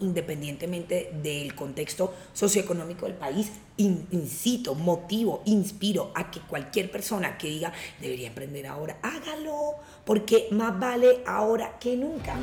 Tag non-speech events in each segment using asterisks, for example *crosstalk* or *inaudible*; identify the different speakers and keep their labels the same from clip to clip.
Speaker 1: independientemente del contexto socioeconómico del país, incito, motivo, inspiro a que cualquier persona que diga debería emprender ahora, hágalo, porque más vale ahora que nunca.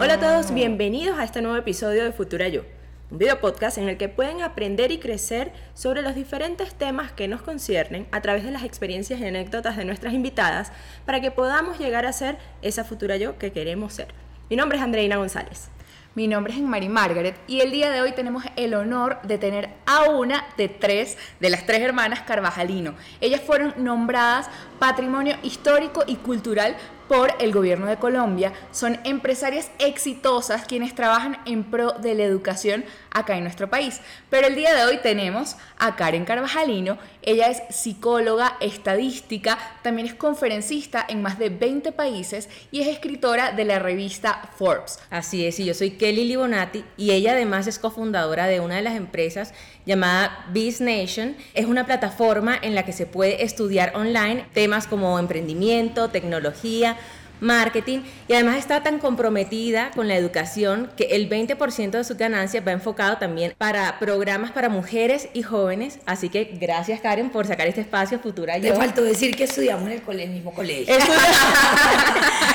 Speaker 2: Hola a todos, bienvenidos a este nuevo episodio de Futura Yo un video podcast en el que pueden aprender y crecer sobre los diferentes temas que nos conciernen a través de las experiencias y anécdotas de nuestras invitadas para que podamos llegar a ser esa futura yo que queremos ser. Mi nombre es Andreina González.
Speaker 3: Mi nombre es Mari Margaret y el día de hoy tenemos el honor de tener a una de tres de las tres hermanas Carvajalino. Ellas fueron nombradas Patrimonio Histórico y Cultural por el gobierno de Colombia. Son empresarias exitosas quienes trabajan en pro de la educación acá en nuestro país. Pero el día de hoy tenemos a Karen Carvajalino. Ella es psicóloga, estadística, también es conferencista en más de 20 países y es escritora de la revista Forbes.
Speaker 4: Así es, y yo soy Kelly Libonati y ella además es cofundadora de una de las empresas llamada Biz Nation. Es una plataforma en la que se puede estudiar online temas como emprendimiento, tecnología, marketing y además está tan comprometida con la educación que el 20% de sus ganancias va enfocado también para programas para mujeres y jóvenes. Así que gracias Karen por sacar este espacio Futura
Speaker 1: Yo. Te faltó decir que estudiamos en el, mismo colegio. *laughs*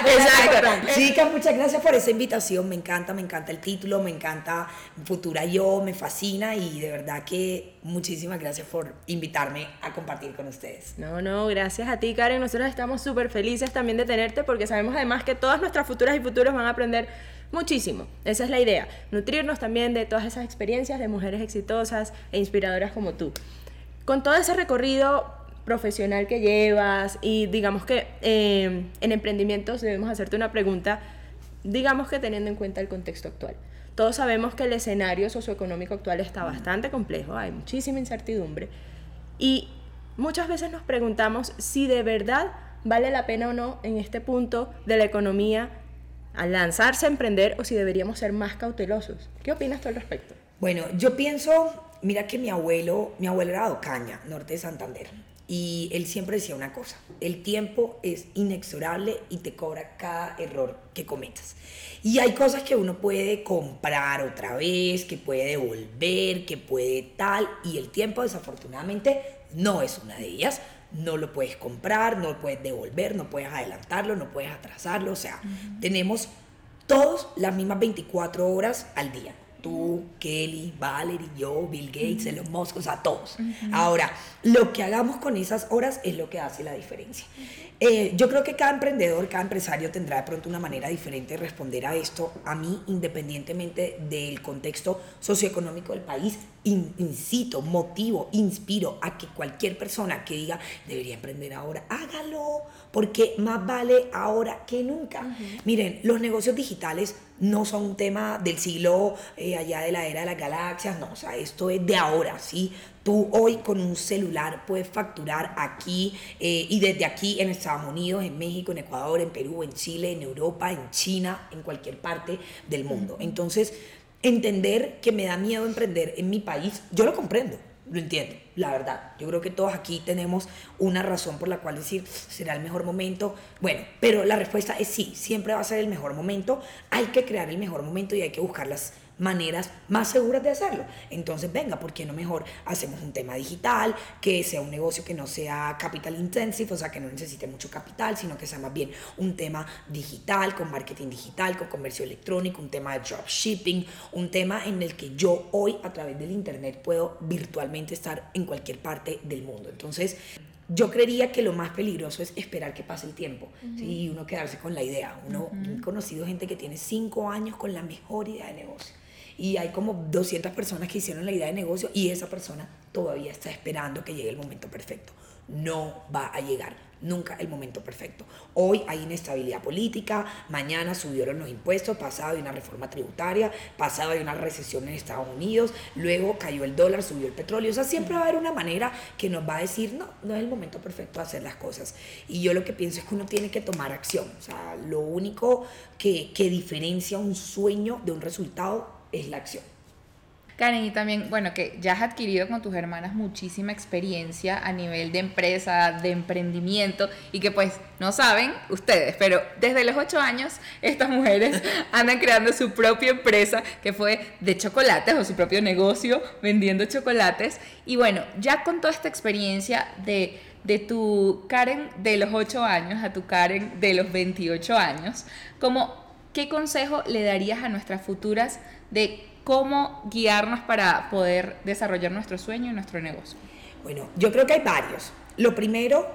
Speaker 4: Exacto.
Speaker 1: Chicas, muchas gracias por esa invitación. Me encanta, me encanta el título, me encanta Futura Yo, me fascina y de verdad que muchísimas gracias por invitarme a compartir con ustedes.
Speaker 2: No, no, gracias a ti Karen. Nosotros estamos súper felices también de tenerte porque sabemos además que todas nuestras futuras y futuros van a aprender muchísimo. Esa es la idea, nutrirnos también de todas esas experiencias de mujeres exitosas e inspiradoras como tú. Con todo ese recorrido profesional que llevas y digamos que eh, en emprendimientos debemos hacerte una pregunta, digamos que teniendo en cuenta el contexto actual. Todos sabemos que el escenario socioeconómico actual está bastante complejo, hay muchísima incertidumbre y muchas veces nos preguntamos si de verdad vale la pena o no en este punto de la economía al lanzarse a emprender o si deberíamos ser más cautelosos. ¿Qué opinas tú al respecto?
Speaker 1: Bueno, yo pienso, mira que mi abuelo, mi abuelo era de Ocaña, norte de Santander, y él siempre decía una cosa, el tiempo es inexorable y te cobra cada error que cometas. Y hay cosas que uno puede comprar otra vez, que puede devolver, que puede tal, y el tiempo desafortunadamente no es una de ellas no lo puedes comprar, no lo puedes devolver, no puedes adelantarlo, no puedes atrasarlo. O sea, tenemos todos las mismas 24 horas al día. Tú, Kelly, Valerie, yo, Bill Gates, Elon Musk, o sea, todos. Ahora, lo que hagamos con esas horas es lo que hace la diferencia. Eh, yo creo que cada emprendedor, cada empresario tendrá de pronto una manera diferente de responder a esto. A mí, independientemente del contexto socioeconómico del país, incito, motivo, inspiro a que cualquier persona que diga debería emprender ahora, hágalo, porque más vale ahora que nunca. Miren, los negocios digitales no son un tema del siglo eh, allá de la era de las galaxias, no, o sea, esto es de ahora, ¿sí? Tú hoy con un celular puedes facturar aquí eh, y desde aquí en Estados Unidos, en México, en Ecuador, en Perú, en Chile, en Europa, en China, en cualquier parte del mundo. Entonces, entender que me da miedo emprender en mi país, yo lo comprendo, lo entiendo, la verdad. Yo creo que todos aquí tenemos una razón por la cual decir, será el mejor momento. Bueno, pero la respuesta es sí, siempre va a ser el mejor momento. Hay que crear el mejor momento y hay que buscar las maneras más seguras de hacerlo. Entonces, venga, ¿por qué no mejor hacemos un tema digital, que sea un negocio que no sea capital intensive, o sea, que no necesite mucho capital, sino que sea más bien un tema digital, con marketing digital, con comercio electrónico, un tema de dropshipping, un tema en el que yo hoy a través del internet puedo virtualmente estar en cualquier parte del mundo. Entonces, yo creería que lo más peligroso es esperar que pase el tiempo y uno quedarse con la idea. Uno he conocido gente que tiene cinco años con la mejor idea de negocio y hay como 200 personas que hicieron la idea de negocio y esa persona todavía está esperando que llegue el momento perfecto. No va a llegar nunca el momento perfecto. Hoy hay inestabilidad política, mañana subieron los impuestos, pasado hay una reforma tributaria, pasado hay una recesión en Estados Unidos, luego cayó el dólar, subió el petróleo. O sea, siempre va a haber una manera que nos va a decir, no, no es el momento perfecto de hacer las cosas. Y yo lo que pienso es que uno tiene que tomar acción. O sea, lo único que, que diferencia un sueño de un resultado es la acción.
Speaker 3: Karen, y también, bueno, que ya has adquirido con tus hermanas muchísima experiencia a nivel de empresa, de emprendimiento, y que pues no saben ustedes, pero desde los ocho años estas mujeres *laughs* andan creando su propia empresa que fue de chocolates o su propio negocio vendiendo chocolates. Y bueno, ya con toda esta experiencia de, de tu Karen de los ocho años a tu Karen de los 28 años, como, ¿qué consejo le darías a nuestras futuras de cómo guiarnos para poder desarrollar nuestro sueño y nuestro negocio?
Speaker 1: Bueno, yo creo que hay varios. Lo primero,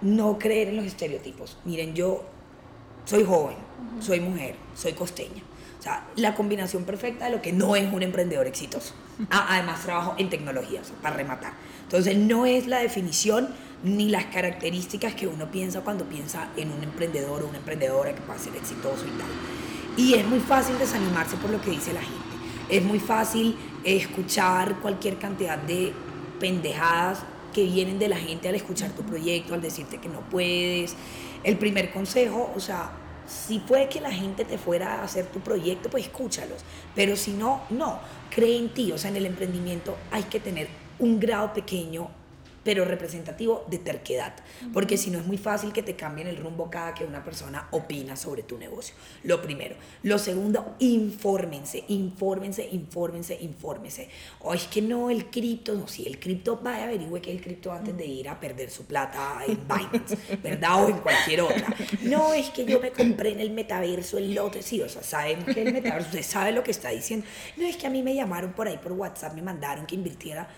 Speaker 1: no creer en los estereotipos. Miren, yo soy joven, soy mujer, soy costeña. O sea, la combinación perfecta de lo que no es un emprendedor exitoso. *laughs* Ah, además, trabajo en tecnologías, para rematar. Entonces, no es la definición ni las características que uno piensa cuando piensa en un emprendedor o una emprendedora que pueda ser exitoso y tal. Y es muy fácil desanimarse por lo que dice la gente. Es muy fácil escuchar cualquier cantidad de pendejadas que vienen de la gente al escuchar tu proyecto, al decirte que no puedes. El primer consejo, o sea, si puede que la gente te fuera a hacer tu proyecto, pues escúchalos. Pero si no, no. Cree en ti. O sea, en el emprendimiento hay que tener un grado pequeño pero representativo de terquedad, porque si no es muy fácil que te cambien el rumbo cada que una persona opina sobre tu negocio. Lo primero. Lo segundo, infórmense, infórmense, infórmense, infórmense. O es que no el cripto, no, si el cripto, vaya, averigüe que el cripto antes de ir a perder su plata en Binance, ¿verdad? O en cualquier otra. No, es que yo me compré en el metaverso el lote, sí, o sea, saben que el metaverso, usted sabe lo que está diciendo. No, es que a mí me llamaron por ahí por WhatsApp, me mandaron que invirtiera.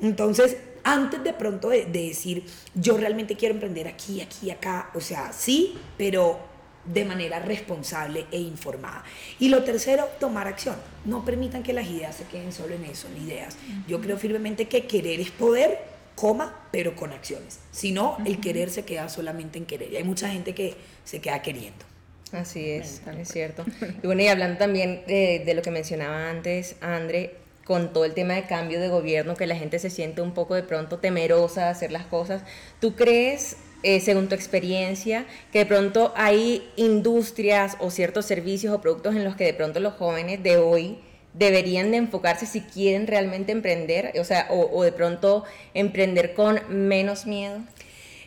Speaker 1: Entonces, antes de pronto de, decir, yo realmente quiero emprender aquí, aquí, acá, o sea, sí, pero de manera responsable e informada. Y lo tercero, tomar acción. No permitan que las ideas se queden solo en eso, en ideas. Yo creo firmemente que querer es poder, coma, pero con acciones. Si no, el querer se queda solamente en querer. Y hay mucha gente que se queda queriendo.
Speaker 4: Así es, es cierto. *laughs* Y bueno, y hablando también de, de lo que mencionaba antes, André, con todo el tema de cambio de gobierno, que la gente se siente un poco de pronto temerosa de hacer las cosas. ¿Tú crees, eh, según tu experiencia, que de pronto hay industrias o ciertos servicios o productos en los que de pronto los jóvenes de hoy deberían de enfocarse si quieren realmente emprender, o sea, o, de pronto emprender con menos miedo?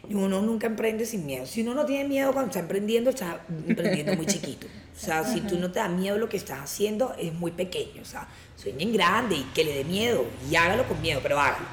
Speaker 1: Uno nunca emprende sin miedo. Si uno no tiene miedo cuando está emprendiendo, está emprendiendo muy chiquito. O sea, si tú no te da miedo lo que estás haciendo, es muy pequeño. O sea, sueñen grande y que le dé miedo y hágalo con miedo, pero hágalo.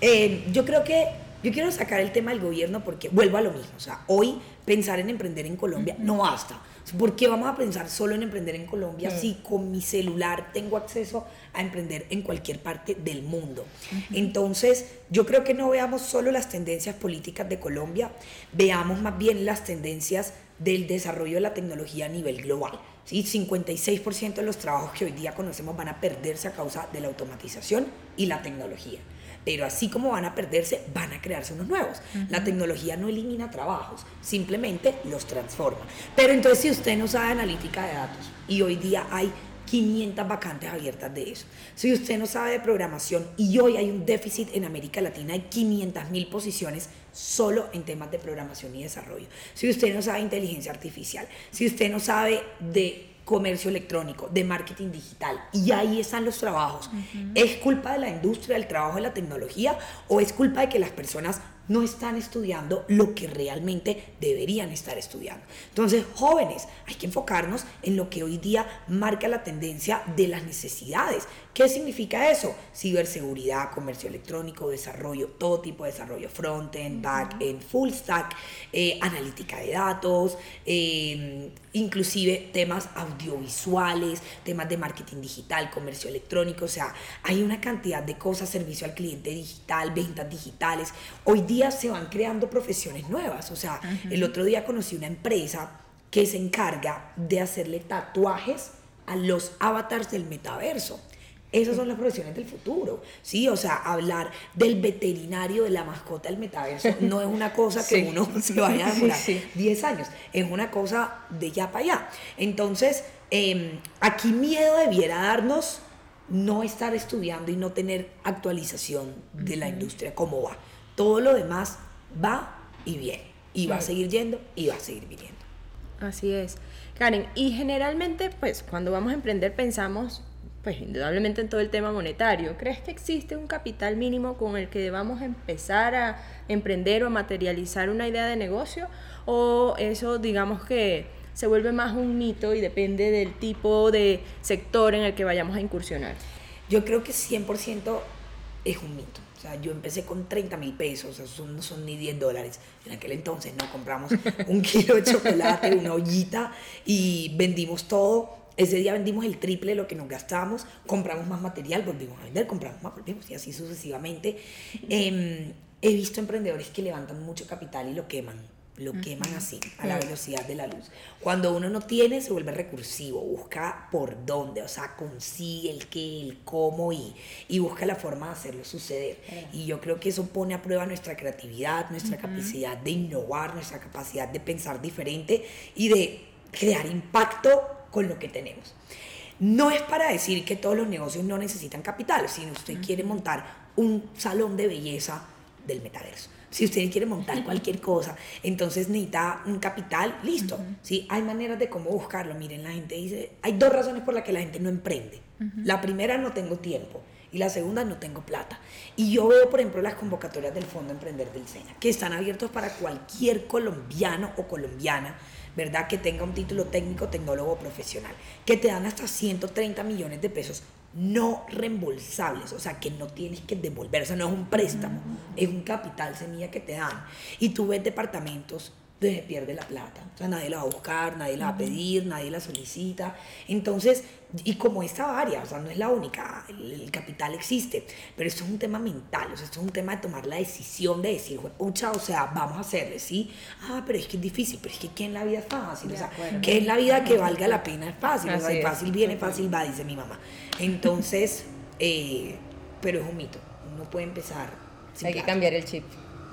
Speaker 1: Eh, yo creo que yo quiero sacar el tema del gobierno porque vuelvo a lo mismo. O sea, hoy pensar en emprender en Colombia no basta. ¿Por qué vamos a pensar solo en emprender en Colombia si con mi celular tengo acceso a emprender en cualquier parte del mundo? Entonces, yo creo que no veamos solo las tendencias políticas de Colombia, veamos más bien las tendencias del desarrollo de la tecnología a nivel global. ¿Sí? 56% de los trabajos que hoy día conocemos van a perderse a causa de la automatización y la tecnología pero así como van a perderse, van a crearse unos nuevos. La tecnología no elimina trabajos, simplemente los transforma. Pero entonces si usted no sabe analítica de datos y hoy día hay 500 vacantes abiertas de eso. Si usted no sabe de programación y hoy hay un déficit en América Latina de 500 mil posiciones solo en temas de programación y desarrollo. Si usted no sabe de inteligencia artificial, si usted no sabe de comercio electrónico, de marketing digital. Y ahí están los trabajos. ¿Es culpa de la industria, del trabajo de la tecnología o es culpa de que las personas no están estudiando lo que realmente deberían estar estudiando. Entonces, jóvenes, hay que enfocarnos en lo que hoy día marca la tendencia de las necesidades. ¿Qué significa eso? Ciberseguridad, comercio electrónico, desarrollo, todo tipo de desarrollo, front-end, back-end, full stack, eh, analítica de datos, em, inclusive temas audiovisuales, temas de marketing digital, comercio electrónico, o sea, hay una cantidad de cosas, servicio al cliente digital, ventas digitales. Hoy día se van creando profesiones nuevas. O sea, el otro día conocí una empresa que se encarga de hacerle tatuajes a los avatars del metaverso. Esas son las profesiones del futuro, ¿sí? O sea, hablar del veterinario de la mascota del metaverso no es una cosa que *laughs* uno *laughs* se vaya a demorar 10 años, es una cosa de ya para allá. Entonces, em, aquí miedo debiera darnos no estar estudiando y no tener actualización de la industria, cómo va. Todo lo demás va y viene. Y va a seguir yendo y va a seguir viniendo.
Speaker 2: Así es. Karen, y generalmente, pues, cuando vamos a emprender pensamos pues indudablemente en todo el tema monetario, ¿crees que existe un capital mínimo con el que debamos empezar a emprender o a materializar una idea de negocio? ¿O eso digamos que se vuelve más un mito y depende del tipo de sector en el que vayamos a incursionar?
Speaker 1: Yo creo que 100% es un mito. O sea, yo empecé con 30 mil pesos, eso no son ni 10 dólares. En aquel entonces no compramos *laughs* un kilo de chocolate, una ollita y vendimos todo. Ese día vendimos el triple de lo que nos gastamos, compramos más material, volvimos a vender, compramos más, volvimos y así sucesivamente. Em, he visto emprendedores que levantan mucho capital y lo queman lo queman así, a la velocidad de la luz. Cuando uno no tiene, se vuelve recursivo, busca por dónde, o sea, consigue el qué, el cómo y, y busca la forma de hacerlo suceder. Y yo creo que eso pone a prueba nuestra creatividad, nuestra capacidad de innovar, nuestra capacidad de pensar diferente y de crear impacto con lo que tenemos. No es para decir que todos los negocios no necesitan capital, si usted quiere montar un salón de belleza del metaverso si usted quiere montar cualquier cosa, entonces necesita un capital, listo. ¿sí? Hay maneras de cómo buscarlo. Miren, la gente dice, hay dos razones por las que la gente no emprende. La primera, no tengo tiempo. Y la segunda, no tengo plata. Y yo veo, por ejemplo, las convocatorias del Fondo Emprender del SENA, que están abiertos para cualquier colombiano o colombiana, ¿verdad? Que tenga un título técnico, tecnólogo profesional, que te dan hasta 130 millones de pesos no reembolsables, o sea, que no tienes que devolver, o sea, no es un préstamo, es un capital semilla que te dan. Y tú ves departamentos donde pierde la plata, o sea, nadie la va a buscar, nadie la va a pedir, nadie la solicita. Entonces, y como esta varia, o sea, no es la única, el, capital existe, pero esto es un tema mental, o sea, esto es un tema de tomar la decisión de decir, pucha, o sea, vamos a hacerle, ¿sí? Ah, pero es que es difícil, pero es que ¿qué en la vida es fácil? O sea, ¿qué en la vida que valga la pena es fácil? o sea, fácil viene, fácil va, dice mi mamá. Entonces, eh, pero es un mito, uno puede empezar.
Speaker 4: Hay que cambiar el chip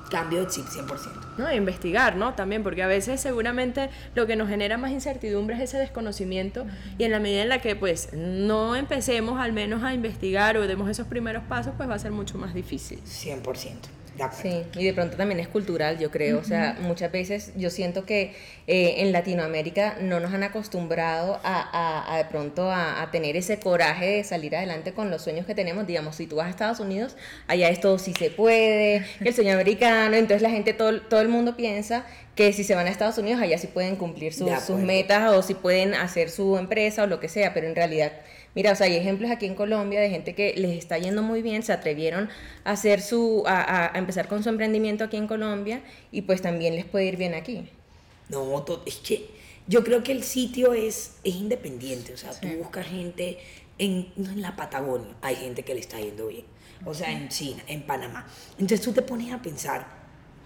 Speaker 1: cambio de chip 100%.
Speaker 2: No, investigar, ¿no? También, porque a veces seguramente lo que nos genera más incertidumbre es ese desconocimiento y en la medida en la que pues no empecemos al menos a investigar o demos esos primeros pasos, pues va a ser mucho más difícil.
Speaker 1: 100%.
Speaker 4: Sí, y de pronto también es cultural, yo creo. O sea, muchas veces yo siento que eh, en Latinoamérica no nos han acostumbrado a, a, de pronto a, tener ese coraje de salir adelante con los sueños que tenemos. Digamos, si tú vas a Estados Unidos, allá es todo sí se puede, el sueño americano, entonces la gente, todo, todo el mundo piensa que si se van a Estados Unidos, allá sí pueden cumplir sus, sus metas o si pueden hacer su empresa o lo que sea, pero en realidad Mira, o sea, hay ejemplos aquí en Colombia de gente que les está yendo muy bien, se atrevieron a hacer su, a, empezar con su emprendimiento aquí en Colombia y pues también les puede ir bien aquí.
Speaker 1: No, es que yo creo que el sitio es, es independiente, o sea, tú buscas gente en, en la Patagonia, hay gente que le está yendo bien, o sea, en China, en Panamá. Entonces tú te pones a pensar,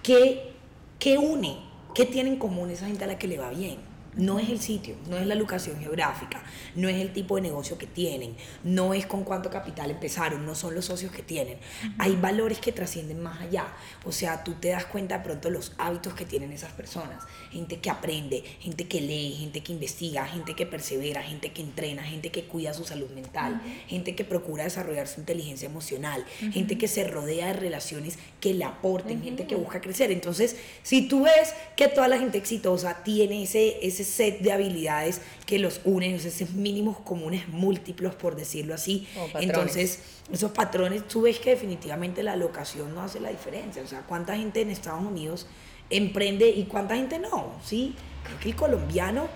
Speaker 1: ¿qué, qué une? ¿Qué tiene en común esa gente a la que le va bien? No es el sitio, no es la locación geográfica, no es el tipo de negocio que tienen, no es con cuánto capital empezaron, no son los socios que tienen. Hay valores que trascienden más allá. O sea, tú te das cuenta de pronto los hábitos que tienen esas personas. Gente que aprende, gente que lee, gente que investiga, gente que persevera, gente que entrena, gente que cuida su salud mental, gente que procura desarrollar su inteligencia emocional, gente que se rodea de relaciones que le aporten, gente que busca crecer. Entonces, si tú ves que toda la gente exitosa tiene ese set de habilidades que los unen, esos mínimos comunes múltiplos, por decirlo así. Entonces, esos patrones, tú ves que definitivamente la locación no hace la diferencia. O sea, ¿cuánta gente en Estados Unidos emprende y cuánta gente no? Sí, creo que el colombiano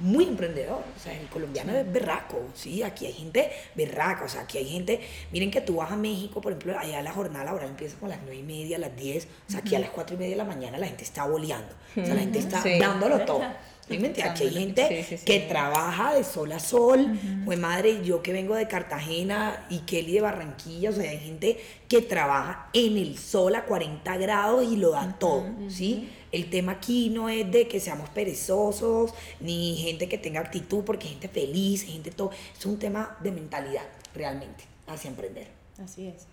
Speaker 1: muy emprendedor, o sea, el colombiano es berraco, sí, aquí hay gente berraca, o sea, aquí hay gente, miren que tú vas a México, por ejemplo, allá la jornada laboral empieza con las 9 y media, las 10, o sea, aquí a las 4 y media de la mañana la gente está boleando, o sea, la gente está dándolo *laughs* todo. Aquí hay gente que trabaja de sol a sol. Pues madre, yo que vengo de Cartagena y Kelly de Barranquilla, o sea, hay gente que trabaja en el sol a 40 grados y lo da todo, ¿sí? El tema aquí no es de que seamos perezosos, ni gente que tenga actitud, porque gente feliz, gente todo. Es un tema de mentalidad, realmente, hacia emprender.
Speaker 2: Así es.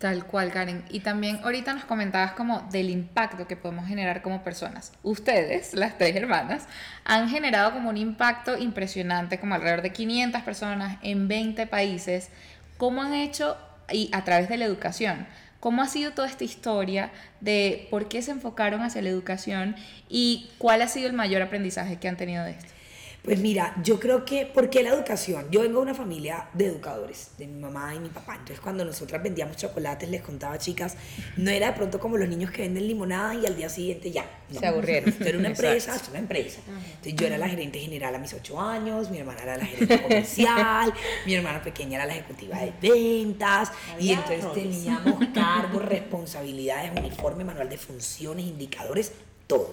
Speaker 3: Tal cual, Karen. Y también ahorita nos comentabas como del impacto que podemos generar como personas. Ustedes, las tres hermanas, han generado como un impacto impresionante, como alrededor de 500 personas en 20 países. ¿Cómo han hecho, y a través de la educación, cómo ha sido toda esta historia de por qué se enfocaron hacia la educación y cuál ha sido el mayor aprendizaje que han tenido de esto?
Speaker 1: Pues mira, yo creo que, ¿por qué la educación? Yo vengo de una familia de educadores, de mi mamá y mi papá. Entonces, cuando nosotras vendíamos chocolates, les contaba, chicas, no era de pronto como los niños que venden limonada y al día siguiente ya.
Speaker 4: Se aburrieron.
Speaker 1: Esto era una empresa, era una empresa. Entonces, yo era la gerente general a mis ocho años, mi hermana era la gerente comercial, *laughs* mi hermana pequeña era la ejecutiva de ventas, y entonces teníamos *laughs* cargos, responsabilidades, uniforme, manual de funciones, indicadores, todo.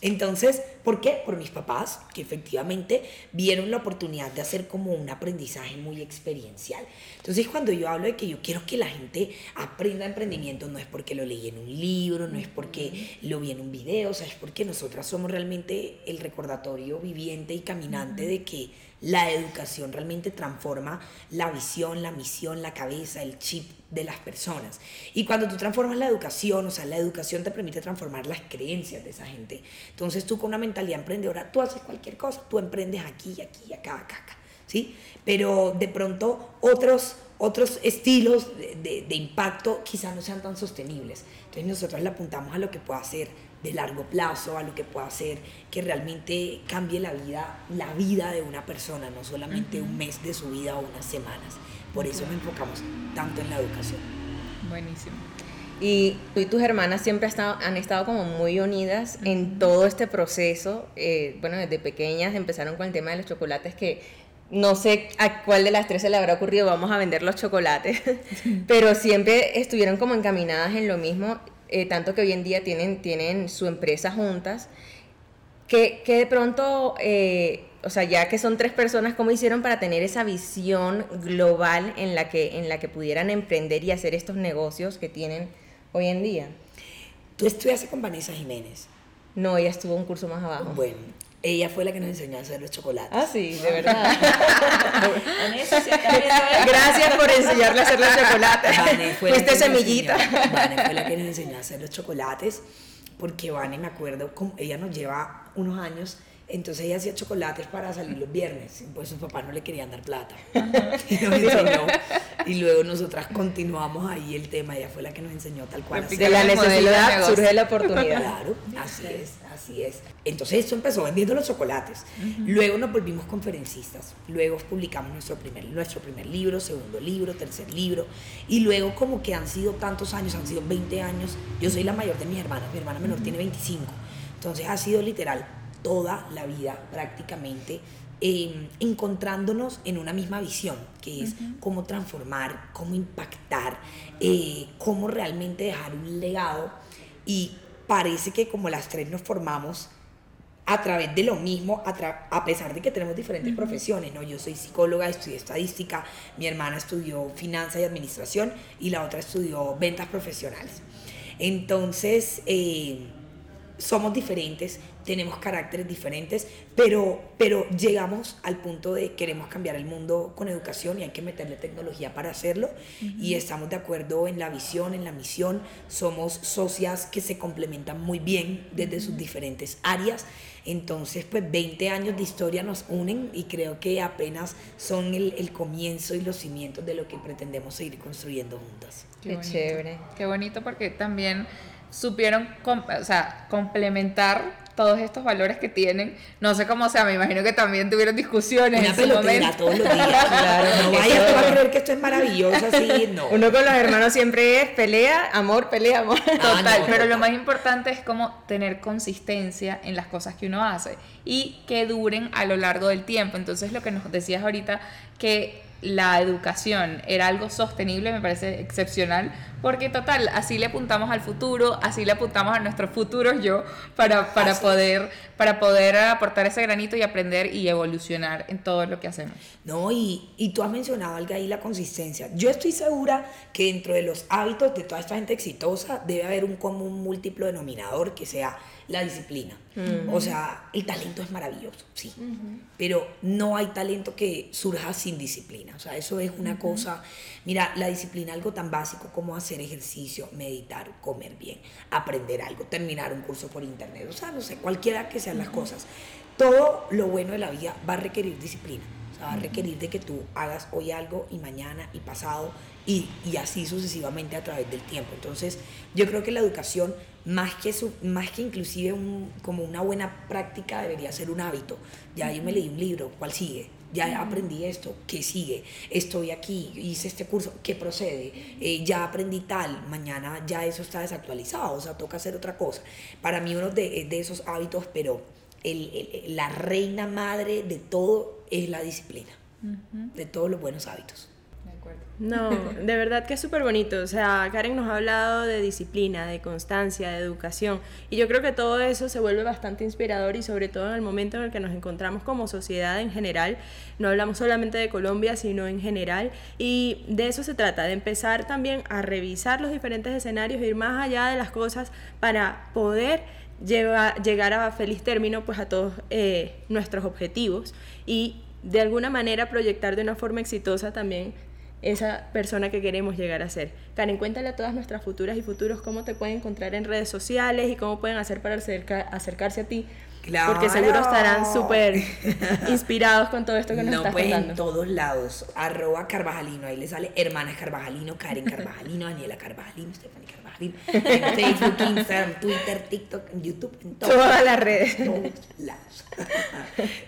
Speaker 1: Entonces, ¿por qué? Por mis papás, que efectivamente vieron la oportunidad de hacer como un aprendizaje muy experiencial. Entonces, cuando yo hablo de que yo quiero que la gente aprenda emprendimiento, no es porque lo leí en un libro, no es porque lo vi en un video, o sea, es porque nosotras somos realmente el recordatorio viviente y caminante de que la educación realmente transforma la visión, la misión, la cabeza, el chip de las personas. Y cuando tú transformas la educación, o sea, la educación te permite transformar las creencias de esa gente. Entonces tú con una mentalidad emprendedora, tú haces cualquier cosa, tú emprendes aquí, aquí, acá, acá, acá, ¿sí? Pero de pronto otros, otros estilos de, de impacto quizás no sean tan sostenibles. Entonces nosotros le apuntamos a lo que pueda ser de largo plazo, a lo que pueda hacer que realmente cambie la vida, la vida de una persona, no solamente un mes de su vida o unas semanas. Por eso nos enfocamos tanto en la educación.
Speaker 3: Buenísimo.
Speaker 4: Y tú y tus hermanas siempre han estado, han estado como muy unidas en todo este proceso. Eh, bueno, desde pequeñas empezaron con el tema de los chocolates que no sé a cuál de las tres se le habrá ocurrido, vamos a vender los chocolates, *laughs* pero siempre estuvieron como encaminadas en lo mismo eh, tanto que hoy en día tienen, tienen su empresa juntas, que, que de pronto, eh, o sea, ya que son tres personas, ¿cómo hicieron para tener esa visión global en la, que, en la que pudieran emprender y hacer estos negocios que tienen hoy en día?
Speaker 1: Tú estudiaste con Vanessa Jiménez.
Speaker 4: No, ella estuvo un curso más abajo.
Speaker 1: Bueno, ella fue la que nos enseñó a hacer los chocolates.
Speaker 4: Ah, sí, de verdad. *laughs* Gracias por enseñarle a hacer los chocolates.
Speaker 1: Vane fue la
Speaker 4: Fuiste semillita.
Speaker 1: Vane fue la que nos enseñó a hacer los chocolates, porque Vane, me acuerdo, como ella nos lleva unos años, entonces ella hacía chocolates para salir los viernes, pues sus papás no le querían dar plata. *laughs* Y nos enseñó. Y luego nosotras continuamos ahí el tema, ella fue la que nos enseñó tal cual. hacer.
Speaker 4: De la necesidad surge la oportunidad.
Speaker 1: Claro, así es, así es. Entonces esto empezó vendiendo los chocolates. Luego nos volvimos conferencistas. Luego publicamos nuestro primer, nuestro primer libro, segundo libro, tercer libro. Y luego como que han sido tantos años, han sido 20 años. Yo soy la mayor de mis hermanas, mi hermana menor tiene 25. Entonces ha sido literal toda la vida prácticamente eh, encontrándonos en una misma visión, que es cómo transformar, cómo impactar, eh, cómo realmente dejar un legado. Y parece que como las tres nos formamos a través de lo mismo, a, a pesar de que tenemos diferentes profesiones, ¿no? Yo soy psicóloga, estudié estadística, mi hermana estudió finanzas y administración y la otra estudió ventas profesionales. Entonces, eh, somos diferentes, tenemos caracteres diferentes, pero, pero llegamos al punto de queremos cambiar el mundo con educación y hay que meterle tecnología para hacerlo. Y estamos de acuerdo en la visión, en la misión. Somos socias que se complementan muy bien desde sus diferentes áreas. Entonces, pues 20 años de historia nos unen y creo que apenas son el, el comienzo y los cimientos de lo que pretendemos seguir construyendo juntas.
Speaker 4: Qué
Speaker 3: bonito.
Speaker 4: chévere.
Speaker 3: Qué bonito porque también supieron com- o sea, complementar todos estos valores que tienen. No sé cómo sea, me imagino que también tuvieron discusiones
Speaker 1: Una
Speaker 3: en su
Speaker 1: pelotera
Speaker 3: momento.
Speaker 1: todos los días. *laughs*
Speaker 4: Claro,
Speaker 1: no a creer que esto es maravilloso así, no.
Speaker 4: Uno con los hermanos siempre es pelea, amor, pelea, amor.
Speaker 1: Ah,
Speaker 3: Total,
Speaker 1: no,
Speaker 3: pero
Speaker 1: total.
Speaker 3: lo más importante es como tener consistencia en las cosas que uno hace y que duren a lo largo del tiempo. Entonces lo que nos decías ahorita, que la educación era algo sostenible, me parece excepcional, porque total, así le apuntamos al futuro, así le apuntamos a nuestros futuros yo, para, para,
Speaker 1: Así
Speaker 3: poder, para poder aportar ese granito y aprender y evolucionar en todo lo que hacemos.
Speaker 1: No, y, y tú has mencionado algo ahí, la consistencia. Yo estoy segura que dentro de los hábitos de toda esta gente exitosa debe haber un común múltiplo denominador que sea la disciplina. O sea, el talento es maravilloso, sí, pero no hay talento que surja sin disciplina. O sea, eso es una cosa, mira, la disciplina, algo tan básico como hacer ejercicio, meditar, comer bien, aprender algo, terminar un curso por internet, o sea, no sé, cualquiera que sean las cosas. Todo lo bueno de la vida va a requerir disciplina. O O sea, va a requerir de que tú hagas hoy algo y mañana y pasado y, y así sucesivamente a través del tiempo. Entonces, yo creo que la educación, más que, su, más que inclusive un, como una buena práctica, debería ser un hábito. Ya yo me leí un libro, ¿cuál sigue? ya aprendí esto, ¿qué sigue? Estoy aquí, hice este curso, ¿qué procede? Eh, ya aprendí tal, mañana ya eso está desactualizado, o sea, toca hacer otra cosa. Para mí uno de, de esos hábitos, pero el, la reina madre de todo es la disciplina, de todos los buenos hábitos.
Speaker 2: No, *laughs* de verdad que es súper bonito. O sea, Karen nos ha hablado de disciplina, de constancia, de educación. Y yo creo que todo eso se vuelve bastante inspirador y sobre todo en el momento en el que nos encontramos como sociedad en general. No hablamos solamente de Colombia, sino en general. Y de eso se trata, de empezar también a revisar los diferentes escenarios, ir más allá de las cosas para poder llegar a feliz término pues a todos eh, nuestros objetivos y de alguna manera proyectar de una forma exitosa también esa persona que queremos llegar a ser. Karen, cuéntale a todas nuestras futuras y futuros cómo te pueden encontrar en redes sociales y cómo pueden hacer para acercarse a ti. Porque seguro estarán súper *laughs* inspirados con todo esto que nos no, estás pues
Speaker 1: en todos lados. Arroba Carvajalino. Ahí le sale Hermanas Carvajalino, Karen Carvajalino, Daniela Carvajalino, Stephanie Carvajalino. En Facebook, Instagram, Twitter, TikTok, YouTube, en
Speaker 2: todas las redes.
Speaker 1: todos *laughs* lados.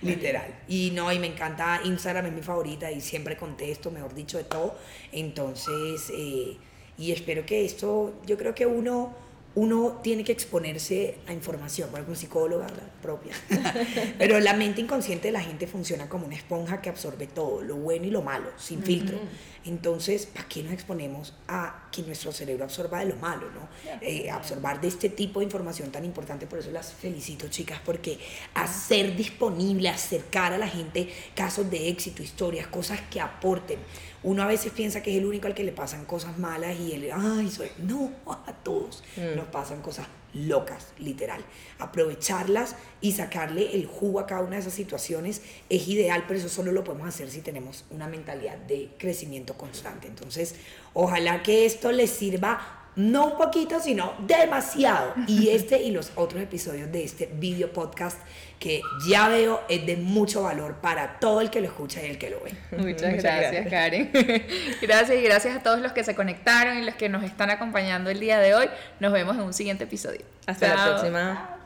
Speaker 1: Literal. Y no, y me encanta Instagram, es mi favorita y siempre contesto, mejor dicho, de todo. Entonces, eh, y espero que esto, yo creo que uno uno tiene que exponerse a información, bueno, como psicóloga la propia, *laughs* pero la mente inconsciente de la gente funciona como una esponja que absorbe todo, lo bueno y lo malo, sin filtro. Entonces, ¿para qué nos exponemos a que nuestro cerebro absorba de lo malo, no? Eh, absorbar de este tipo de información tan importante, por eso las felicito, chicas, porque hacer disponible, acercar a la gente casos de éxito, historias, cosas que aporten uno a veces piensa que es el único al que le pasan cosas malas y él, ay, soy. No, *laughs* a todos mm. nos pasan cosas locas, literal. Aprovecharlas y sacarle el jugo a cada una de esas situaciones es ideal, pero eso solo lo podemos hacer si tenemos una mentalidad de crecimiento constante. Entonces, ojalá que esto les sirva no un poquito, sino demasiado. Y *laughs* este y los otros episodios de este video podcast que ya veo es de mucho valor para todo el que lo escucha y el que lo ve. *laughs*
Speaker 3: Muchas, gracias, Karen. *laughs* gracias y gracias a todos los que se conectaron y los que nos están acompañando el día de hoy. Nos vemos en un siguiente episodio.
Speaker 2: Hasta la próxima.